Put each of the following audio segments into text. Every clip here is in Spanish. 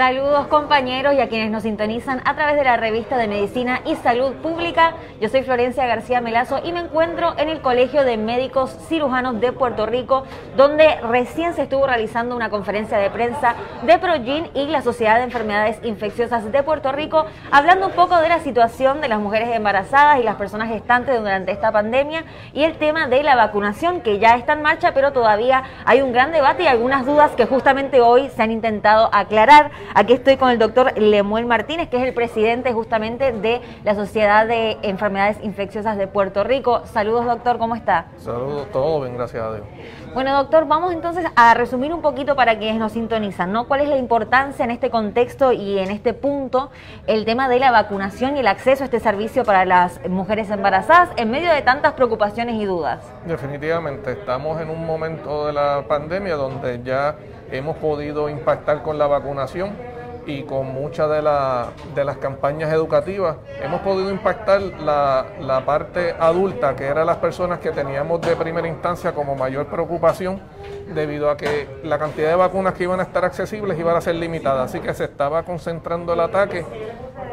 Saludos compañeros y a quienes nos sintonizan a través de la revista de Medicina y Salud Pública. Yo soy Florencia García Melazo y me encuentro en el Colegio de Médicos Cirujanos de Puerto Rico, donde recién se estuvo realizando una conferencia de prensa de Progin y la Sociedad de Enfermedades Infecciosas de Puerto Rico, hablando un poco de la situación de las mujeres embarazadas y las personas gestantes durante esta pandemia y el tema de la vacunación que ya está en marcha, pero todavía hay un gran debate y algunas dudas que justamente hoy se han intentado aclarar. Aquí estoy con el doctor Lemuel Martínez, que es el presidente justamente de la Sociedad de Enfermedades Infecciosas de Puerto Rico. Saludos, doctor, ¿cómo está? Saludos, todo bien, gracias a Dios. Bueno, doctor, vamos entonces a resumir un poquito para quienes nos sintonizan, ¿no? ¿Cuál es la importancia en este contexto y en este punto el tema de la vacunación y el acceso a este servicio para las mujeres embarazadas en medio de tantas preocupaciones y dudas? Definitivamente, estamos en un momento de la pandemia donde ya hemos podido impactar con la vacunación y con muchas de, las campañas educativas hemos podido impactar la, parte adulta, que eran las personas que teníamos de primera instancia como mayor preocupación, debido a que la cantidad de vacunas que iban a estar accesibles iban a ser limitada. Así que se estaba concentrando el ataque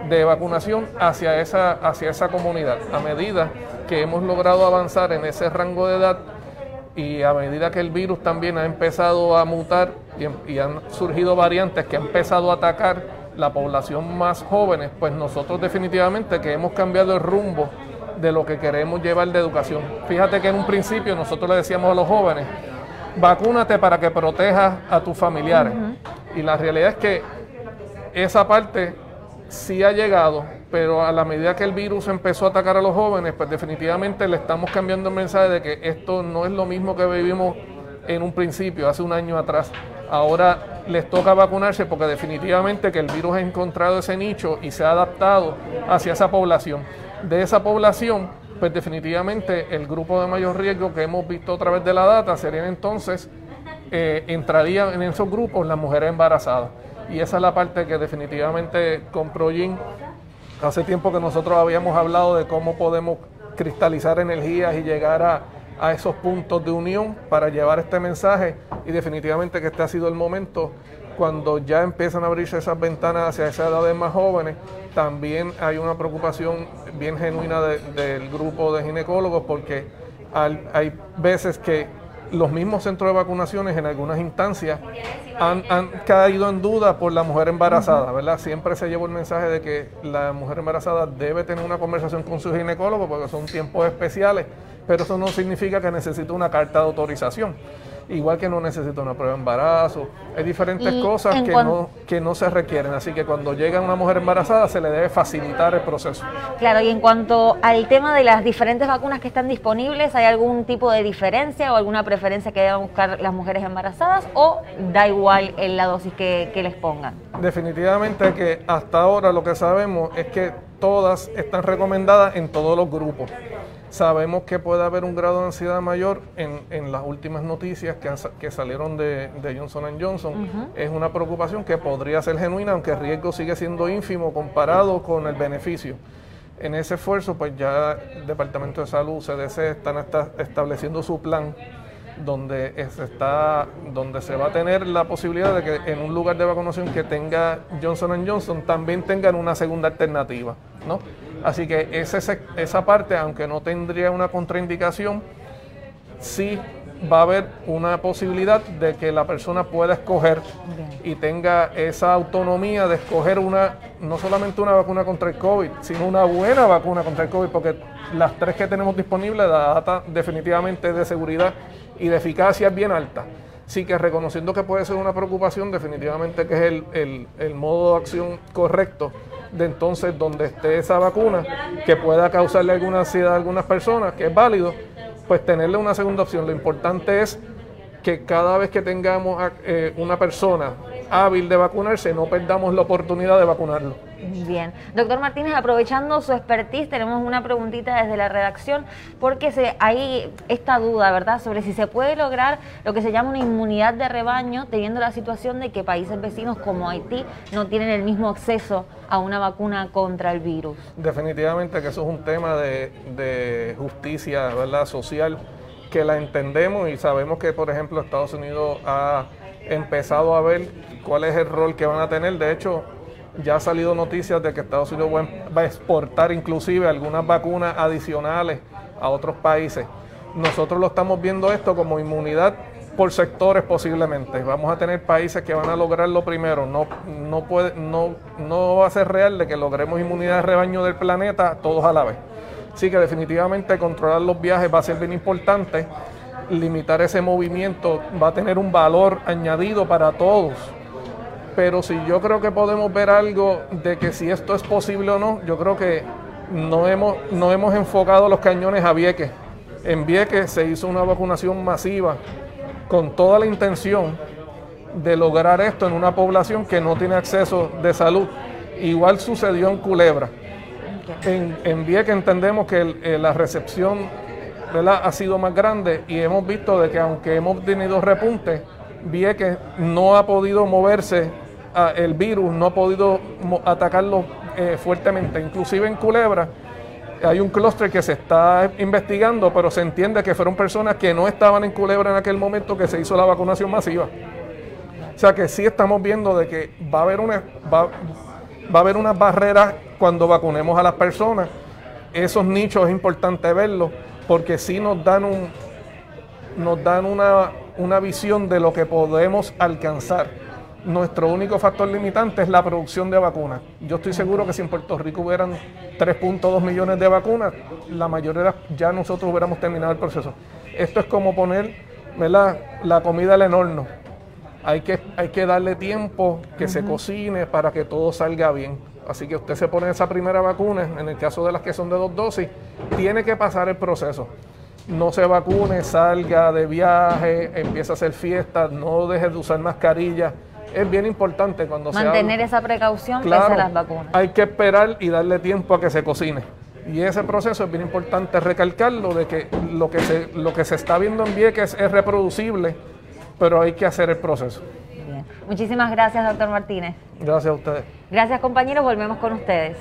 de vacunación hacia esa, hacia esa comunidad. A medida que hemos logrado avanzar en ese rango de edad, y a medida que el virus también ha empezado a mutar y, han surgido variantes que han empezado a atacar la población más jóvenes, pues nosotros definitivamente que hemos cambiado el rumbo de lo que queremos llevar de educación. Fíjate que en un principio nosotros le decíamos a los jóvenes, vacúnate para que protejas a tus familiares. Y la realidad es que esa parte sí ha llegado, pero a la medida que el virus empezó a atacar a los jóvenes, pues definitivamente le estamos cambiando el mensaje de que esto no es lo mismo que vivimos en un principio, hace un año atrás. Ahora les toca vacunarse porque definitivamente que el virus ha encontrado ese nicho y se ha adaptado hacia esa población. De esa población, pues definitivamente el grupo de mayor riesgo que hemos visto a través de la data serían entonces, eh, entrarían en esos grupos las mujeres embarazadas. Y esa es la parte que definitivamente con Progin Hace tiempo que nosotros habíamos hablado de cómo podemos cristalizar energías y llegar a, esos puntos de unión para llevar este mensaje y definitivamente que este ha sido el momento cuando ya empiezan a abrirse esas ventanas hacia esas edades más jóvenes, también hay una preocupación bien genuina del grupo de ginecólogos porque hay veces que los mismos centros de vacunaciones en algunas instancias han, caído en duda por la mujer embarazada, ¿verdad? Siempre se lleva el mensaje de que la mujer embarazada debe tener una conversación con su ginecólogo porque son tiempos especiales, pero eso no significa que necesite una carta de autorización igual que no necesita una prueba de embarazo. Hay diferentes cosas que no, que no se requieren. Así que cuando llega una mujer embarazada se le debe facilitar el proceso. Claro, y en cuanto al tema de las diferentes vacunas que están disponibles, ¿hay algún tipo de diferencia o alguna preferencia que deban buscar las mujeres embarazadas o da igual en la dosis que, que les pongan? Definitivamente que hasta ahora lo que sabemos es que todas están recomendadas en todos los grupos. Sabemos que puede haber un grado de ansiedad mayor en, las últimas noticias que, que salieron de, Johnson Johnson. Es una preocupación que podría ser genuina, aunque el riesgo sigue siendo ínfimo comparado con el beneficio. En ese esfuerzo, pues ya el Departamento de Salud, CDC, están estableciendo su plan donde se, está, donde se va a tener la posibilidad de que en un lugar de vacunación que tenga Johnson Johnson también tengan una segunda alternativa. ¿no? Así que esa, esa parte, aunque no tendría una contraindicación, sí va a haber una posibilidad de que la persona pueda escoger y tenga esa autonomía de escoger una, no solamente una vacuna contra el COVID, sino una buena vacuna contra el COVID, porque las tres que tenemos disponibles, la data definitivamente de seguridad y de eficacia es bien alta. Sí que reconociendo que puede ser una preocupación, definitivamente que es el, el modo de acción correcto de entonces donde esté esa vacuna que pueda causarle alguna ansiedad a algunas personas, que es válido, pues tenerle una segunda opción. Lo importante es que cada vez que tengamos eh, una persona hábil de vacunarse, no perdamos la oportunidad de vacunarlo. Bien. Doctor Martínez, aprovechando su expertise, tenemos una preguntita desde la redacción, porque se, hay esta duda, ¿verdad?, sobre si se puede lograr lo que se llama una inmunidad de rebaño, teniendo la situación de que países vecinos como Haití no tienen el mismo acceso a una vacuna contra el virus. Definitivamente que eso es un tema de, de justicia, ¿verdad?, social, que la entendemos y sabemos que, por ejemplo, Estados Unidos ha empezado a ver cuál es el rol que van a tener. De hecho, ya ha salido noticias de que Estados Unidos va a exportar inclusive algunas vacunas adicionales a otros países. Nosotros lo estamos viendo esto como inmunidad por sectores posiblemente. Vamos a tener países que van a lograr lo primero. No, no, puede, no, no va a ser real de que logremos inmunidad de rebaño del planeta todos a la vez. Así que definitivamente controlar los viajes va a ser bien importante. Limitar ese movimiento va a tener un valor añadido para todos pero si yo creo que podemos ver algo de que si esto es posible o no, yo creo que no hemos, no hemos enfocado los cañones a Vieques. En Vieques se hizo una vacunación masiva con toda la intención de lograr esto en una población que no tiene acceso de salud. Igual sucedió en Culebra. En, en Vieques entendemos que eh, la recepción ha sido más grande y hemos visto de que aunque hemos tenido repuntes, Vieques no ha podido moverse el virus no ha podido atacarlo eh, fuertemente. Inclusive en Culebra hay un clúster que se está investigando, pero se entiende que fueron personas que no estaban en Culebra en aquel momento que se hizo la vacunación masiva. O sea que sí estamos viendo de que va a haber una va, a haber unas barreras cuando vacunemos a las personas. Esos nichos es importante verlos porque sí nos dan un nos dan una, una visión de lo que podemos alcanzar nuestro único factor limitante es la producción de vacunas. Yo estoy seguro que si en Puerto Rico hubieran 3.2 millones de vacunas, la mayoría ya nosotros hubiéramos terminado el proceso. Esto es como poner la comida al horno. Hay que, hay que darle tiempo que se cocine para que todo salga bien. Así que usted se pone esa primera vacuna, en el caso de las que son de dos dosis, tiene que pasar el proceso. No se vacune, salga de viaje, empieza a hacer fiestas, no deje de usar mascarilla es bien importante cuando se Mantener esa precaución claro, las vacunas. Hay que esperar y darle tiempo a que se cocine. Y ese proceso es bien importante recalcarlo de que lo que se, lo que se está viendo en Vieques es reproducible, pero hay que hacer el proceso. Muchísimas gracias, doctor Martínez. Gracias a ustedes. Gracias, compañeros. Volvemos con ustedes.